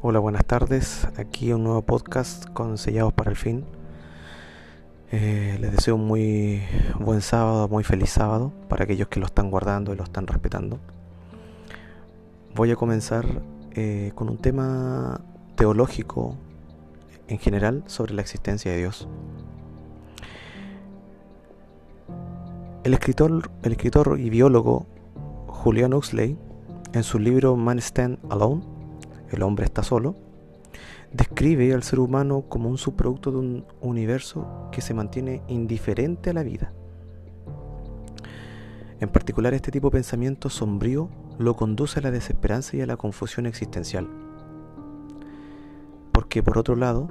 Hola, buenas tardes. Aquí un nuevo podcast con Sellados para el Fin. Eh, les deseo un muy buen sábado, muy feliz sábado para aquellos que lo están guardando y lo están respetando. Voy a comenzar eh, con un tema teológico en general sobre la existencia de Dios. El escritor, el escritor y biólogo Julian Huxley, en su libro Man Stand Alone, el hombre está solo, describe al ser humano como un subproducto de un universo que se mantiene indiferente a la vida. En particular, este tipo de pensamiento sombrío lo conduce a la desesperanza y a la confusión existencial. Porque por otro lado,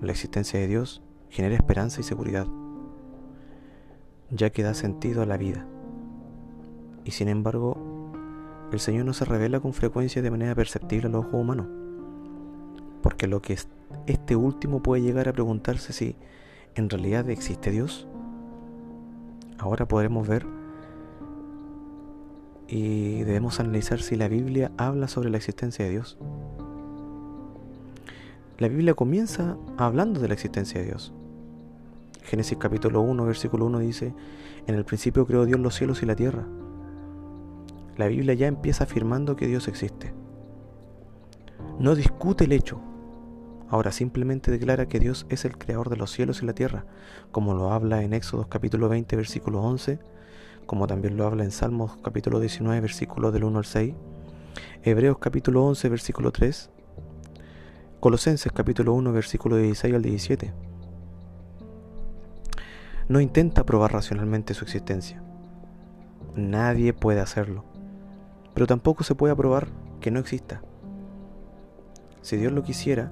la existencia de Dios genera esperanza y seguridad, ya que da sentido a la vida. Y sin embargo, el Señor no se revela con frecuencia de manera perceptible al ojo humano. Porque lo que este último puede llegar a preguntarse si en realidad existe Dios. Ahora podremos ver y debemos analizar si la Biblia habla sobre la existencia de Dios. La Biblia comienza hablando de la existencia de Dios. Génesis capítulo 1, versículo 1 dice, en el principio creó Dios los cielos y la tierra la Biblia ya empieza afirmando que Dios existe. No discute el hecho. Ahora simplemente declara que Dios es el creador de los cielos y la tierra, como lo habla en Éxodo capítulo 20 versículo 11, como también lo habla en Salmos capítulo 19 versículo del 1 al 6, Hebreos capítulo 11 versículo 3, Colosenses capítulo 1 versículo 16 al 17. No intenta probar racionalmente su existencia. Nadie puede hacerlo pero tampoco se puede aprobar que no exista. Si Dios lo quisiera,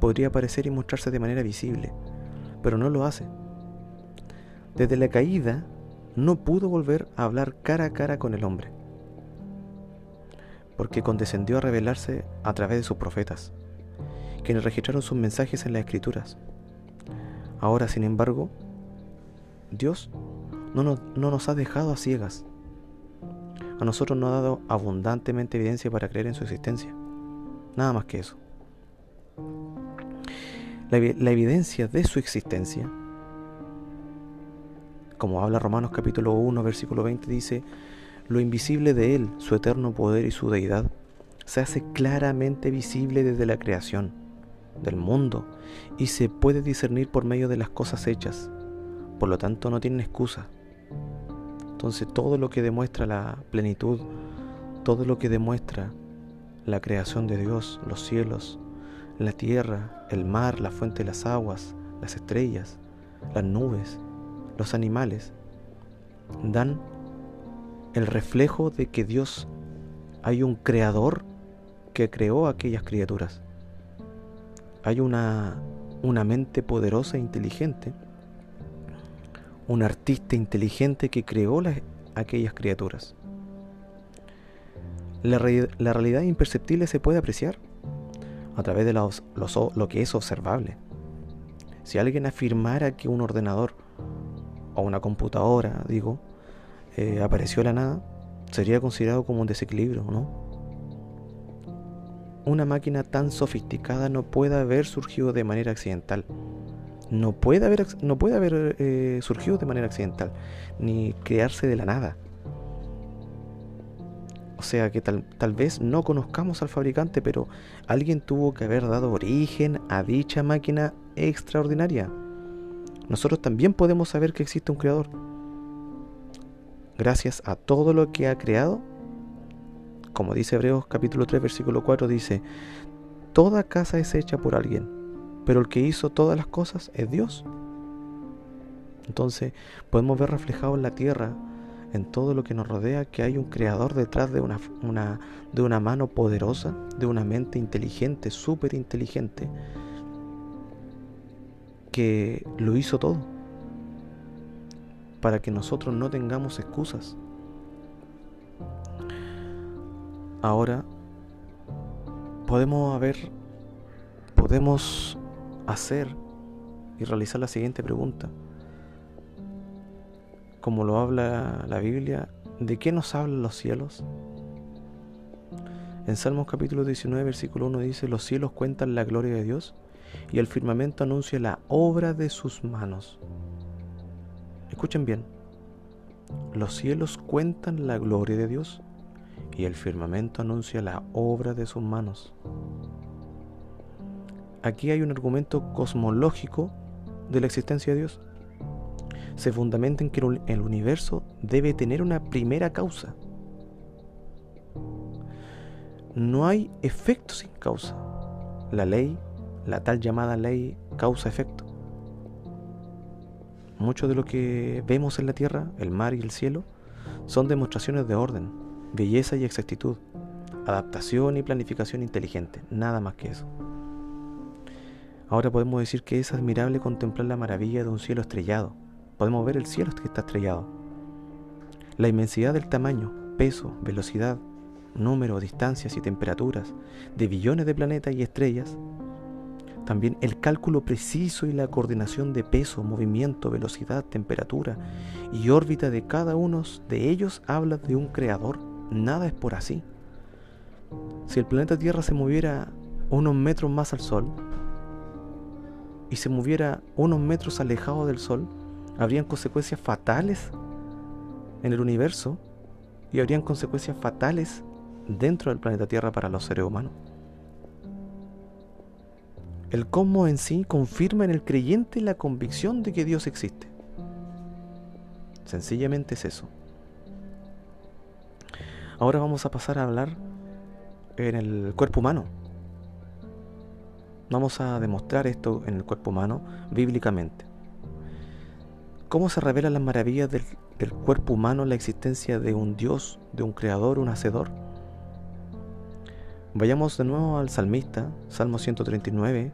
podría aparecer y mostrarse de manera visible, pero no lo hace. Desde la caída, no pudo volver a hablar cara a cara con el hombre, porque condescendió a revelarse a través de sus profetas, quienes registraron sus mensajes en las escrituras. Ahora, sin embargo, Dios no nos, no nos ha dejado a ciegas a nosotros nos ha dado abundantemente evidencia para creer en su existencia. Nada más que eso. La, evidencia de su existencia, como habla Romanos capítulo 1, versículo 20, dice, lo invisible de Él, su eterno poder y su deidad, se hace claramente visible desde la creación del mundo y se puede discernir por medio de las cosas hechas. Por lo tanto, no tienen excusa. Entonces todo lo que demuestra la plenitud, todo lo que demuestra la creación de Dios, los cielos, la tierra, el mar, la fuente de las aguas, las estrellas, las nubes, los animales, dan el reflejo de que Dios hay un creador que creó aquellas criaturas. Hay una, una mente poderosa e inteligente un artista inteligente que creó aquellas criaturas. La, realidad imperceptible se puede apreciar a través de lo que es observable. Si alguien afirmara que un ordenador o una computadora, digo, eh, apareció de la nada, sería considerado como un desequilibrio, ¿no? Una máquina tan sofisticada no puede haber surgido de manera accidental no puede haber, no puede haber eh, surgido de manera accidental, ni crearse de la nada. O sea que tal, tal vez no conozcamos al fabricante, pero alguien tuvo que haber dado origen a dicha máquina extraordinaria. Nosotros también podemos saber que existe un creador. Gracias a todo lo que ha creado, como dice Hebreos capítulo 3 versículo 4, dice, toda casa es hecha por alguien pero el que hizo todas las cosas es Dios. Entonces podemos ver reflejado en la tierra, en todo lo que nos rodea, que hay un creador detrás de una, de una mano poderosa, de una mente inteligente, súper inteligente, que lo hizo todo, para que nosotros no tengamos excusas. Ahora podemos haber, podemos hacer y realizar la siguiente pregunta. Como lo habla la Biblia, ¿de qué nos hablan los cielos? En Salmos capítulo 19, versículo 1 dice, los cielos cuentan la gloria de Dios y el firmamento anuncia la obra de sus manos. Escuchen bien, los cielos cuentan la gloria de Dios y el firmamento anuncia la obra de sus manos. Aquí hay un argumento cosmológico de la existencia de Dios. Se fundamenta en que el universo debe tener una primera causa no hay efecto sin causa. La ley, la tal llamada ley causa-efecto. Mucho de lo que vemos en la tierra, el mar y el cielo, son demostraciones de orden, belleza y exactitud, adaptación y planificación inteligente, nada más que eso. Ahora podemos decir que es admirable contemplar la maravilla de un cielo estrellado. Podemos ver el cielo que está estrellado. La inmensidad del tamaño, peso, velocidad, número, distancias y temperaturas de billones de planetas y estrellas, también el cálculo preciso y la coordinación de peso, movimiento, velocidad, temperatura y órbita de cada uno de ellos habla de un creador. Nada es por así. Si el planeta Tierra se moviera unos metros más al Sol y se moviera unos metros alejado del Sol, habrían consecuencias fatales en el universo y habrían consecuencias fatales dentro del planeta Tierra para los seres humanos. El cosmos en sí confirma en el creyente la convicción de que Dios existe. Sencillamente es eso. Ahora vamos a pasar a hablar en el cuerpo humano. Vamos a demostrar esto en el cuerpo humano bíblicamente. ¿Cómo se revelan las maravillas del, cuerpo humano la existencia de un Dios, de un creador, un hacedor? Vayamos de nuevo al salmista, Salmo 139,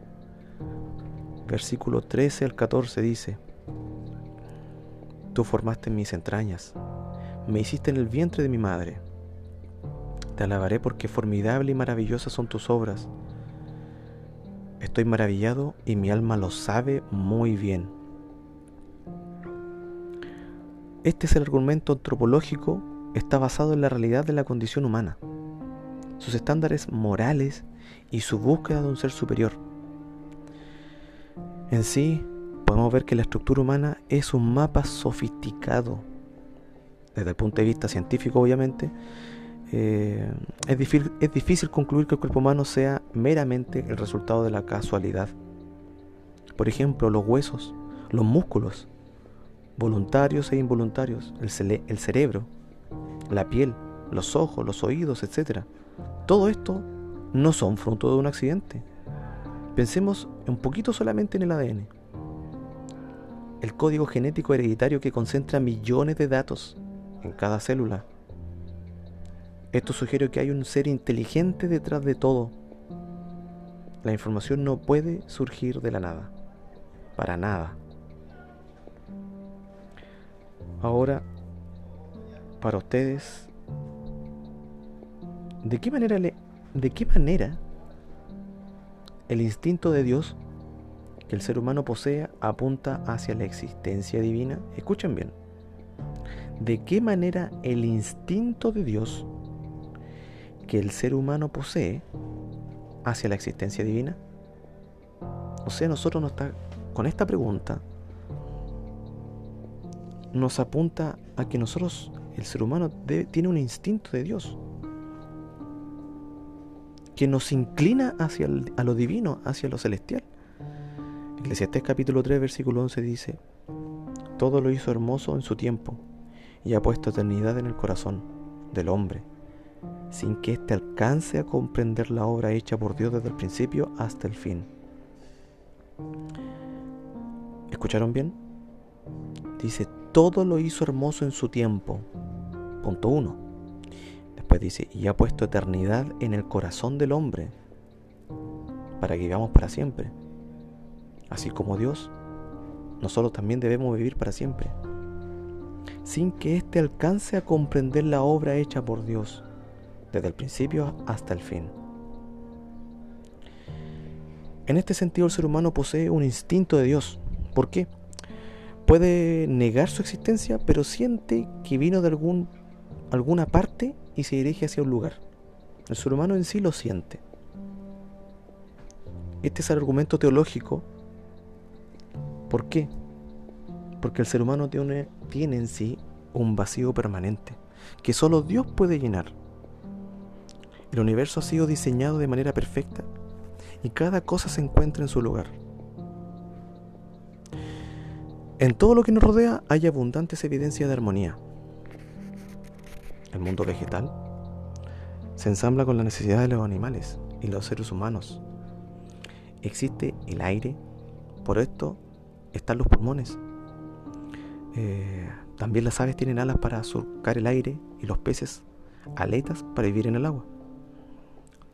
versículo 13 al 14 dice, Tú formaste mis entrañas, me hiciste en el vientre de mi madre. Te alabaré porque formidable y maravillosas son tus obras. Estoy maravillado y mi alma lo sabe muy bien. Este es el argumento antropológico, está basado en la realidad de la condición humana sus estándares morales y su búsqueda de un ser superior. En sí, podemos ver que la estructura humana es un mapa sofisticado. Desde el punto de vista científico, obviamente, eh, es, difícil, concluir que el cuerpo humano sea meramente el resultado de la casualidad. Por ejemplo, los huesos, los músculos, voluntarios e involuntarios, el, el cerebro, la piel, los ojos, los oídos, etc. Todo esto no son fruto de un accidente. Pensemos un poquito solamente en el ADN. El código genético hereditario que concentra millones de datos en cada célula. Esto sugiere que hay un ser inteligente detrás de todo. La información no puede surgir de la nada. Para nada. Ahora, para ustedes, ¿De qué manera de qué manera el instinto de Dios que el ser humano posee apunta hacia la existencia divina? Escuchen bien. ¿De qué manera el instinto de Dios que el ser humano posee hacia la existencia divina? O sea, nosotros nos está, con esta pregunta nos apunta a que nosotros, el ser humano, tiene un instinto de Dios que nos inclina hacia lo divino, hacia lo celestial. Eclesiastés capítulo 3, versículo 11 dice, Todo lo hizo hermoso en su tiempo y ha puesto eternidad en el corazón del hombre, sin que éste alcance a comprender la obra hecha por Dios desde el principio hasta el fin. ¿Escucharon bien? Dice, todo lo hizo hermoso en su tiempo. Punto 1 pues dice, y ha puesto eternidad en el corazón del hombre para que vivamos para siempre. Así como Dios, nosotros también debemos vivir para siempre, sin que éste alcance a comprender la obra hecha por Dios, desde el principio hasta el fin. En este sentido el ser humano posee un instinto de Dios. ¿Por qué? Puede negar su existencia, pero siente que vino de algún, alguna parte y se dirige hacia un lugar. El ser humano en sí lo siente. Este es el argumento teológico. ¿Por qué? Porque el ser humano tiene, tiene en sí un vacío permanente que solo Dios puede llenar. El universo ha sido diseñado de manera perfecta y cada cosa se encuentra en su lugar. En todo lo que nos rodea hay abundantes evidencias de armonía. El mundo vegetal se ensambla con la necesidad de los animales y los seres humanos. Existe el aire, por esto están los pulmones. Eh, también las aves tienen alas para surcar el aire y los peces aletas para vivir en el agua.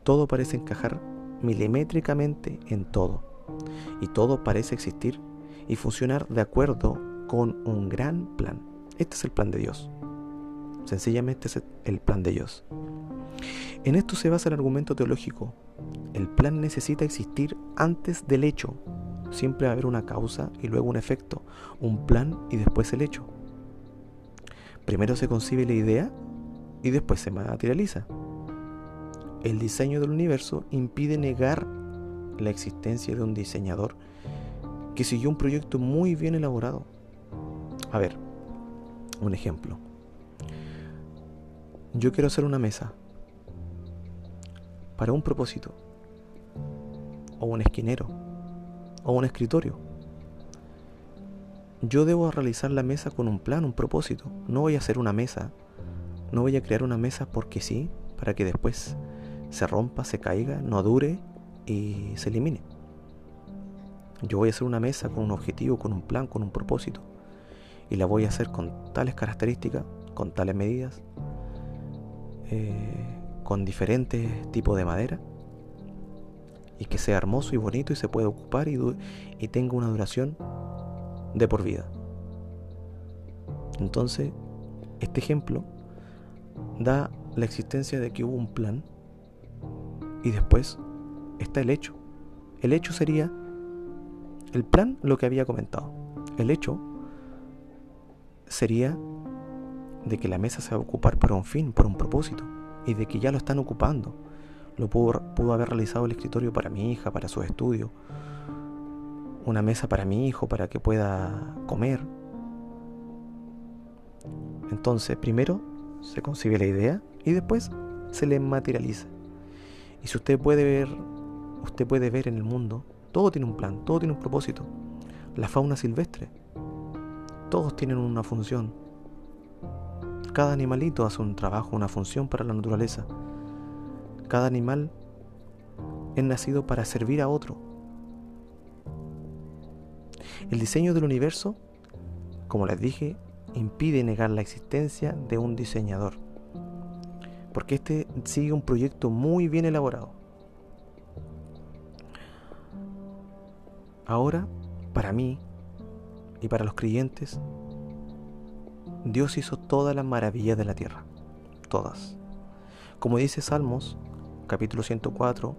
Todo parece encajar milimétricamente en todo y todo parece existir y funcionar de acuerdo con un gran plan. Este es el plan de Dios. Sencillamente es el plan de Dios. En esto se basa el argumento teológico. El plan necesita existir antes del hecho. Siempre va a haber una causa y luego un efecto, un plan y después el hecho. Primero se concibe la idea y después se materializa. El diseño del universo impide negar la existencia de un diseñador que siguió un proyecto muy bien elaborado. A ver, un ejemplo. Yo quiero hacer una mesa para un propósito, o un esquinero, o un escritorio yo debo realizar la mesa con un plan, un propósito. No voy a hacer una mesa. No voy a crear una mesa porque sí, para que después se rompa, se caiga, no dure y se elimine. Yo voy a hacer una mesa con un objetivo, con un plan, con un propósito. Y la voy a hacer con tales características, con tales medidas, eh, con diferentes tipos de madera. Y que sea hermoso y bonito y se pueda ocupar y, y tenga una duración de por vida. Entonces, este ejemplo da la existencia de que hubo un plan y después está el hecho. El hecho sería el plan, lo que había comentado. El hecho sería de que la mesa se va a ocupar por un fin, por un propósito, y de que ya lo están ocupando. Lo pudo, pudo haber realizado el escritorio para mi hija, para sus estudios, una mesa para mi hijo para que pueda comer. Entonces, primero se concibe la idea y después se le materializa. Y si usted puede ver, usted puede ver en el mundo, todo tiene un plan, todo tiene un propósito. La fauna silvestre, todos tienen una función. Cada animalito hace un trabajo, una función para la naturaleza. Cada animal es nacido para servir a otro, el diseño del universo, como les dije, impide negar la existencia de un diseñador, porque este sigue un proyecto muy bien elaborado. Ahora, para mí y para los creyentes, Dios hizo todas las maravillas de la tierra, todas. Como dice Salmos, capítulo 104,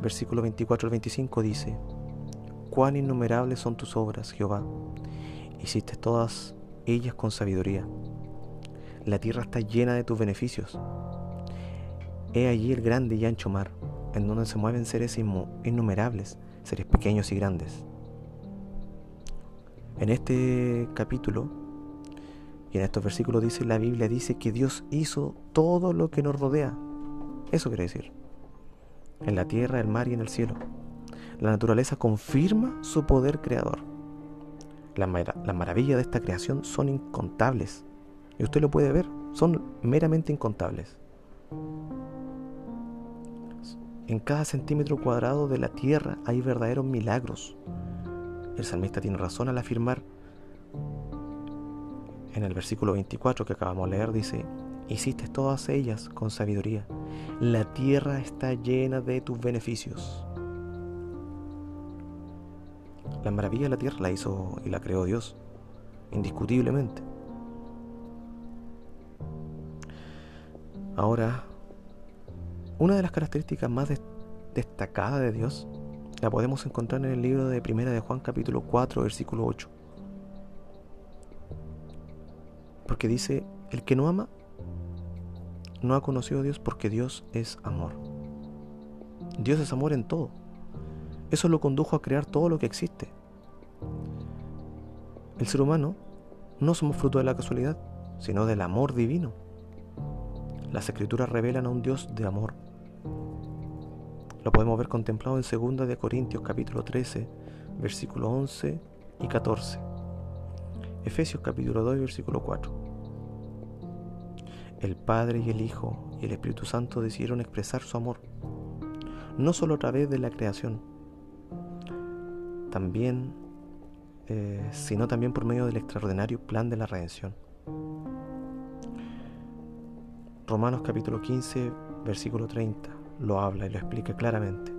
versículo 24 al 25 dice, cuán innumerables son tus obras, Jehová. Hiciste todas ellas con sabiduría. La tierra está llena de tus beneficios. He allí el grande y ancho mar, en donde se mueven seres innumerables, seres pequeños y grandes. En este capítulo y en estos versículos dice la Biblia dice que Dios hizo todo lo que nos rodea. Eso quiere decir. En la tierra, el mar y en el cielo. La naturaleza confirma su poder creador. Las la maravillas de esta creación son incontables. Y usted lo puede ver, son meramente incontables. En cada centímetro cuadrado de la tierra hay verdaderos milagros. El salmista tiene razón al afirmar en el versículo 24 que acabamos de leer, dice, hiciste todas ellas con sabiduría. La tierra está llena de tus beneficios. La maravilla de la tierra la hizo y la creó Dios, indiscutiblemente. Ahora, una de las características más destacadas de Dios la podemos encontrar en el libro de Primera de Juan capítulo 4 versículo 8. Porque dice, el que no ama no ha conocido a Dios porque Dios es amor. Dios es amor en todo. Eso lo condujo a crear todo lo que existe. El ser humano no somos fruto de la casualidad, sino del amor divino. Las escrituras revelan a un Dios de amor. Lo podemos ver contemplado en 2 de Corintios capítulo 13, versículo 11 y 14. Efesios capítulo 2, versículo 4. El Padre y el Hijo y el Espíritu Santo decidieron expresar su amor, no solo a través de la creación, también eh, sino también por medio del extraordinario plan de la redención. Romanos capítulo 15, versículo 30, lo habla y lo explica claramente.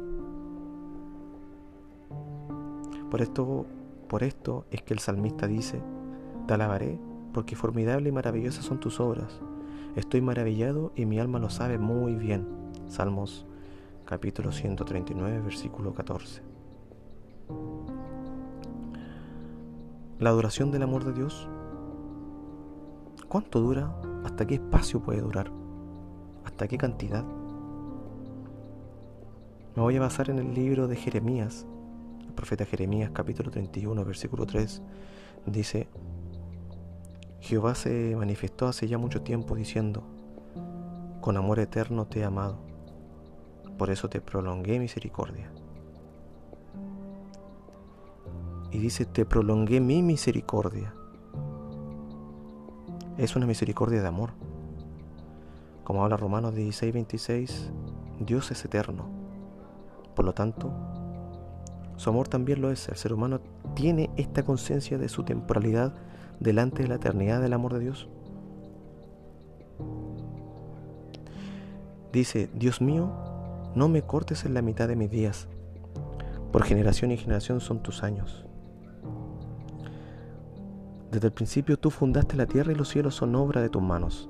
Por esto, por esto es que el salmista dice, te alabaré porque formidable y maravillosas son tus obras. Estoy maravillado y mi alma lo sabe muy bien. Salmos capítulo 139, versículo 14. La duración del amor de Dios. ¿Cuánto dura? ¿Hasta qué espacio puede durar? ¿Hasta qué cantidad? Me voy a basar en el libro de Jeremías. El profeta Jeremías capítulo 31 versículo 3 dice, Jehová se manifestó hace ya mucho tiempo diciendo, con amor eterno te he amado, por eso te prolongué misericordia. y dice, te prolongué mi misericordia. Es una misericordia de amor. Como habla Romanos 16, 26, Dios es eterno. Por lo tanto, su amor también lo es. El ser humano tiene esta conciencia de su temporalidad delante de la eternidad del amor de Dios. Dice, Dios mío, no me cortes en la mitad de mis días. Por generación y generación son tus años. Desde el principio tú fundaste la tierra y los cielos son obra de tus manos.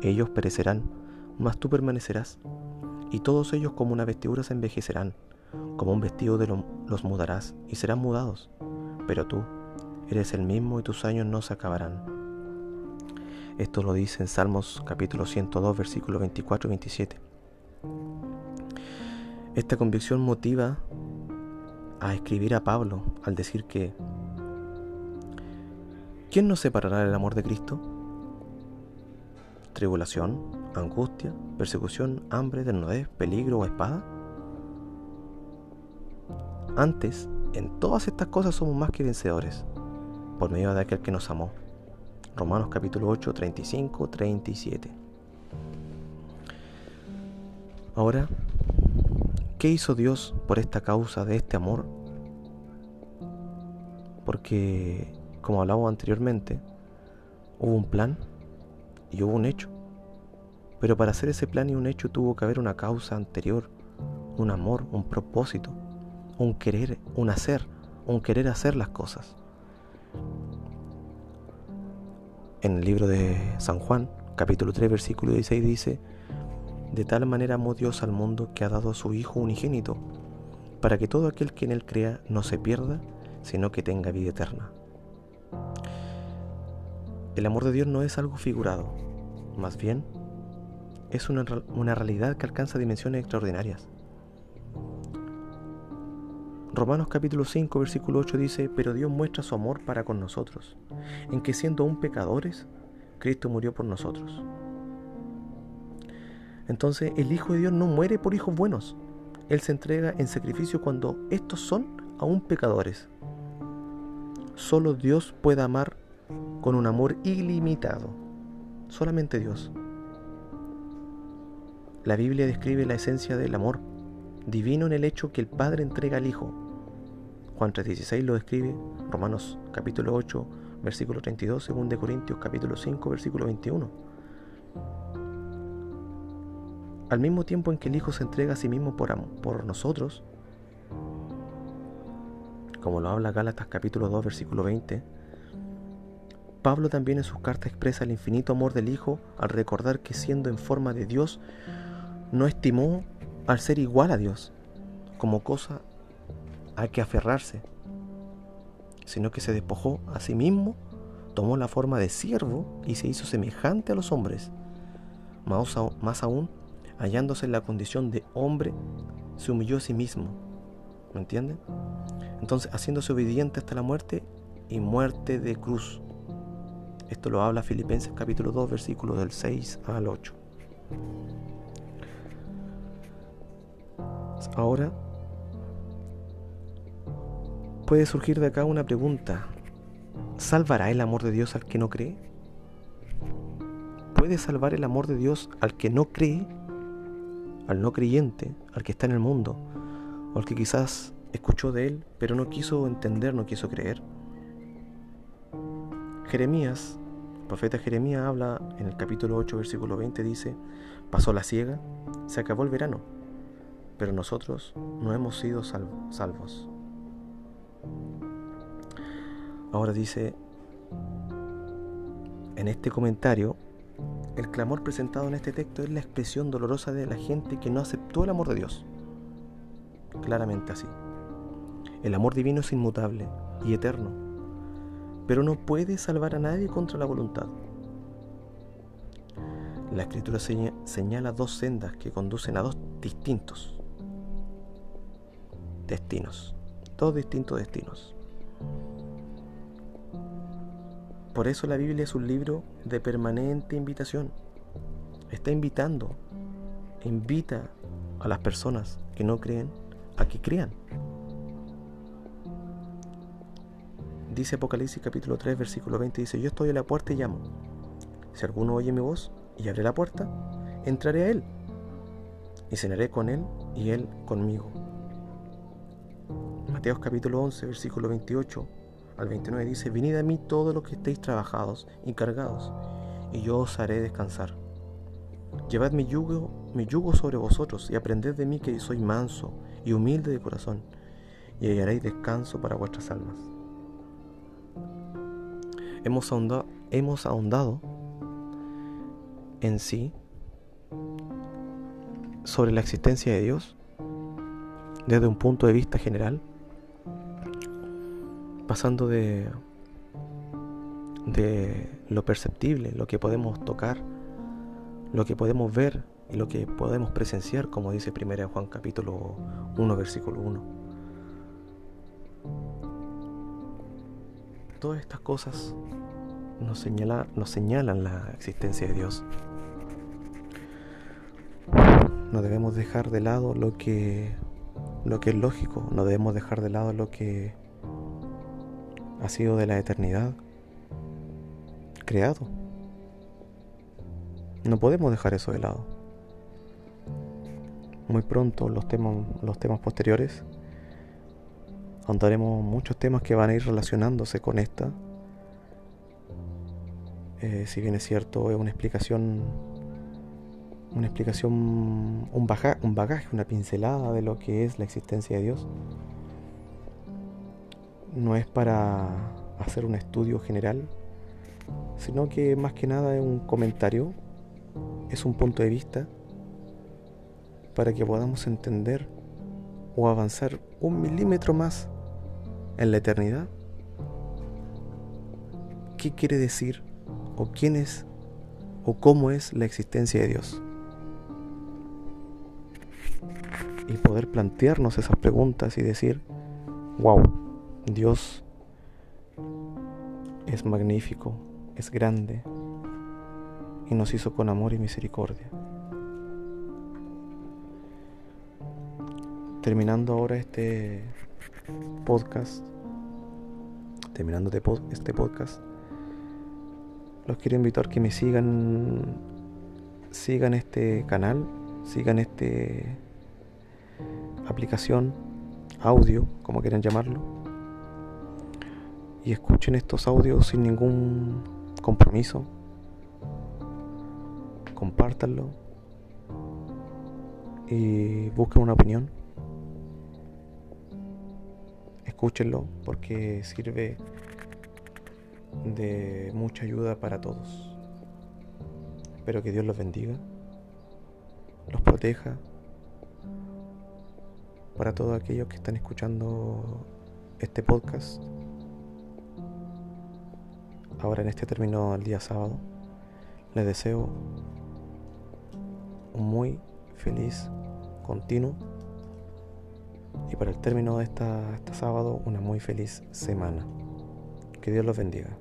Ellos perecerán, mas tú permanecerás, y todos ellos como una vestidura se envejecerán, como un vestido de los mudarás, y serán mudados. Pero tú eres el mismo y tus años no se acabarán. Esto lo dice en Salmos capítulo 102, versículos 24 y 27. Esta convicción motiva a escribir a Pablo al decir que ¿Quién nos separará del amor de Cristo? ¿Tribulación, angustia, persecución, hambre, desnudez, peligro o espada? Antes, en todas estas cosas somos más que vencedores, por medio de aquel que nos amó. Romanos capítulo 8, 35, 37. Ahora, ¿qué hizo Dios por esta causa de este amor? Porque como hablábamos anteriormente, hubo un plan y hubo un hecho. Pero para hacer ese plan y un hecho tuvo que haber una causa anterior, un amor, un propósito, un querer, un hacer, un querer hacer las cosas. En el libro de San Juan, capítulo 3, versículo 16 dice, de tal manera amó Dios al mundo que ha dado a su Hijo unigénito, para que todo aquel que en él crea no se pierda, sino que tenga vida eterna. El amor de Dios no es algo figurado, más bien es una, realidad que alcanza dimensiones extraordinarias. Romanos capítulo 5 versículo 8 dice, pero Dios muestra su amor para con nosotros, en que siendo aún pecadores, Cristo murió por nosotros. Entonces el Hijo de Dios no muere por hijos buenos, Él se entrega en sacrificio cuando estos son aún pecadores. Solo Dios puede amar con un amor ilimitado. Solamente Dios. La Biblia describe la esencia del amor divino en el hecho que el Padre entrega al Hijo. Juan 3.16 lo describe, Romanos capítulo 8, versículo 32, 2 Corintios capítulo 5, versículo 21. Al mismo tiempo en que el Hijo se entrega a sí mismo por, por nosotros, como lo habla Gálatas capítulo 2, versículo 20, Pablo también en sus cartas expresa el infinito amor del Hijo al recordar que siendo en forma de Dios, no estimó al ser igual a Dios como cosa a que aferrarse, sino que se despojó a sí mismo, tomó la forma de siervo y se hizo semejante a los hombres. más aún, hallándose en la condición de hombre, se humilló a sí mismo. ¿Me entienden? Entonces, haciéndose obediente hasta la muerte y muerte de cruz. Esto lo habla Filipenses capítulo 2, versículos del 6 al 8. Ahora, puede surgir de acá una pregunta. ¿Salvará el amor de Dios al que no cree? ¿Puede salvar el amor de Dios al que no cree? Al no creyente, al que está en el mundo, o al que quizás escuchó de él, pero no quiso entender, no quiso creer. Jeremías, el profeta Jeremías habla en el capítulo 8, versículo 20, dice, pasó la ciega, se acabó el verano, pero nosotros no hemos sido salvos. Ahora dice, en este comentario, el clamor presentado en este texto es la expresión dolorosa de la gente que no aceptó el amor de Dios. Claramente así. El amor divino es inmutable y eterno, pero no puede salvar a nadie contra la voluntad. La escritura señala dos sendas que conducen a dos distintos destinos, dos distintos destinos. Por eso la Biblia es un libro de permanente invitación. Está invitando, invita a las personas que no creen a que crean. Dice Apocalipsis capítulo 3, versículo 20, dice, yo estoy a la puerta y llamo. Si alguno oye mi voz y abre la puerta, entraré a él y cenaré con él y él conmigo. Mateos capítulo 11, versículo 28 al 29 dice, venid a mí todos los que estéis trabajados y cargados, y yo os haré descansar. Llevad mi yugo, mi yugo sobre vosotros y aprended de mí que soy manso y humilde de corazón, y hallaréis descanso para vuestras almas hemos ahondado, en sí sobre la existencia de Dios desde un punto de vista general, pasando de, de lo perceptible, lo que podemos tocar, lo que podemos ver y lo que podemos presenciar, como dice 1 Juan capítulo 1, versículo 1. Todas estas cosas nos, nos señalan la existencia de Dios. No debemos dejar de lado lo que, lo que es lógico, no debemos dejar de lado lo que ha sido de la eternidad creado. No podemos dejar eso de lado. Muy pronto los temas, los temas posteriores ahondaremos muchos temas que van a ir relacionándose con esta eh, si bien es cierto, es una explicación, una explicación, un, un bagaje, una pincelada de lo que es la existencia de Dios. No es para hacer un estudio general, sino que más que nada es un comentario, es un punto de vista para que podamos entender o avanzar un milímetro más en la eternidad. ¿Qué quiere decir o quién es o cómo es la existencia de Dios. Y poder plantearnos esas preguntas y decir, wow, Dios es magnífico, es grande y nos hizo con amor y misericordia. Terminando ahora este podcast, terminando este podcast, los quiero invitar que me sigan, sigan este canal, sigan este aplicación, audio, como quieran llamarlo, y escuchen estos audios sin ningún compromiso. Compártanlo y busquen una opinión. Escúchenlo porque sirve de mucha ayuda para todos. Espero que Dios los bendiga, los proteja para todos aquellos que están escuchando este podcast. Ahora en este término el día sábado, les deseo un muy feliz continuo y para el término de esta, este sábado, una muy feliz semana. Que Dios los bendiga.